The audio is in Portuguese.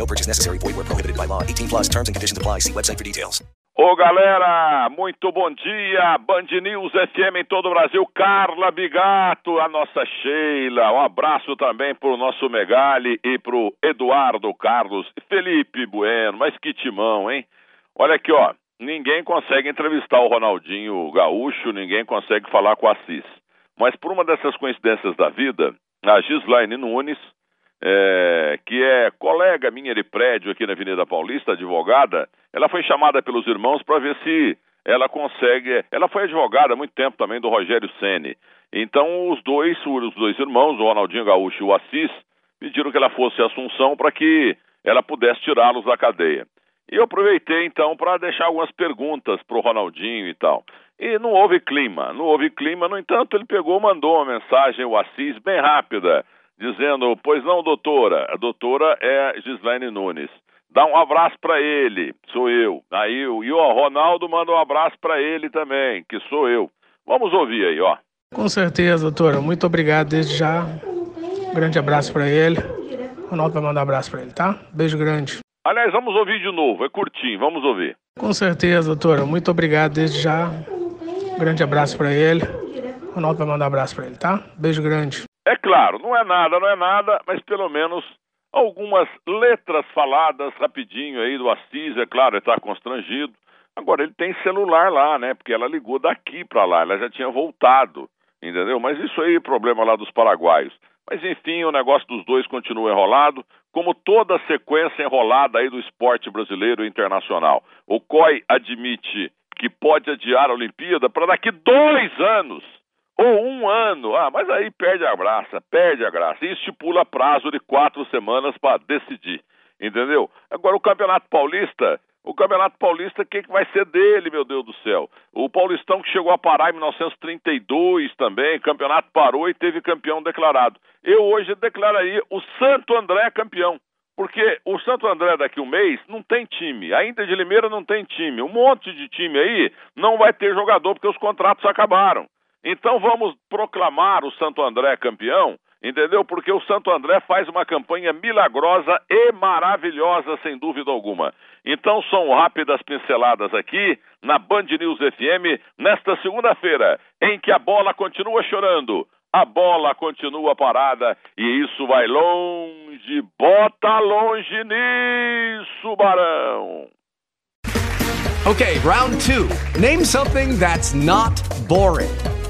No purchase necessary. Void where prohibited by law. 18 plus terms and conditions apply. See website for details. Ô galera, muito bom dia. Band News FM em todo o Brasil. Carla Bigato, a nossa Sheila. Um abraço também pro nosso Megali e pro Eduardo Carlos. Felipe Bueno, mas que timão, hein? Olha aqui, ó. Ninguém consegue entrevistar o Ronaldinho Gaúcho, ninguém consegue falar com o Assis. Mas por uma dessas coincidências da vida, a Gislaine Nunes, é, que é colega minha de prédio aqui na Avenida Paulista, advogada, ela foi chamada pelos irmãos para ver se ela consegue. Ela foi advogada há muito tempo também do Rogério Ceni. Então os dois, os dois irmãos, o Ronaldinho Gaúcho e o Assis, pediram que ela fosse a Assunção para que ela pudesse tirá-los da cadeia. E eu aproveitei então para deixar algumas perguntas para o Ronaldinho e tal. E não houve clima, não houve clima, no entanto, ele pegou, mandou uma mensagem, o Assis, bem rápida dizendo: Pois não, doutora. A doutora é Gislaine Nunes. Dá um abraço para ele, sou eu. Aí o, e o Ronaldo manda um abraço para ele também, que sou eu. Vamos ouvir aí, ó. Com certeza, doutora. Muito obrigado desde já. Um grande abraço para ele. O Ronaldo vai mandar um abraço para ele, tá? Beijo grande. Aliás, vamos ouvir de novo, é curtinho, vamos ouvir. Com certeza, doutora. Muito obrigado desde já. Um grande abraço para ele. O Ronaldo vai mandar um abraço para ele, tá? Beijo grande. É claro, não é nada, não é nada, mas pelo menos algumas letras faladas rapidinho aí do Assis, é claro, ele está constrangido. Agora ele tem celular lá, né? Porque ela ligou daqui para lá, ela já tinha voltado, entendeu? Mas isso aí é problema lá dos paraguaios. Mas enfim, o negócio dos dois continua enrolado, como toda a sequência enrolada aí do esporte brasileiro e internacional. O COI admite que pode adiar a Olimpíada para daqui dois anos ou um ano. Ah, mas aí perde a graça, perde a graça. E estipula prazo de quatro semanas para decidir, entendeu? Agora, o Campeonato Paulista, o Campeonato Paulista, o que, que vai ser dele, meu Deus do céu? O Paulistão que chegou a parar em 1932 também, campeonato parou e teve campeão declarado. Eu hoje declararia o Santo André campeão. Porque o Santo André daqui um mês não tem time. A Inter de Limeira não tem time. Um monte de time aí não vai ter jogador porque os contratos acabaram. Então vamos proclamar o Santo André campeão, entendeu? Porque o Santo André faz uma campanha milagrosa e maravilhosa, sem dúvida alguma. Então são rápidas pinceladas aqui na Band News FM nesta segunda-feira, em que a bola continua chorando. A bola continua parada e isso vai longe, bota longe nisso, Barão. Okay, round two. Name something that's not boring.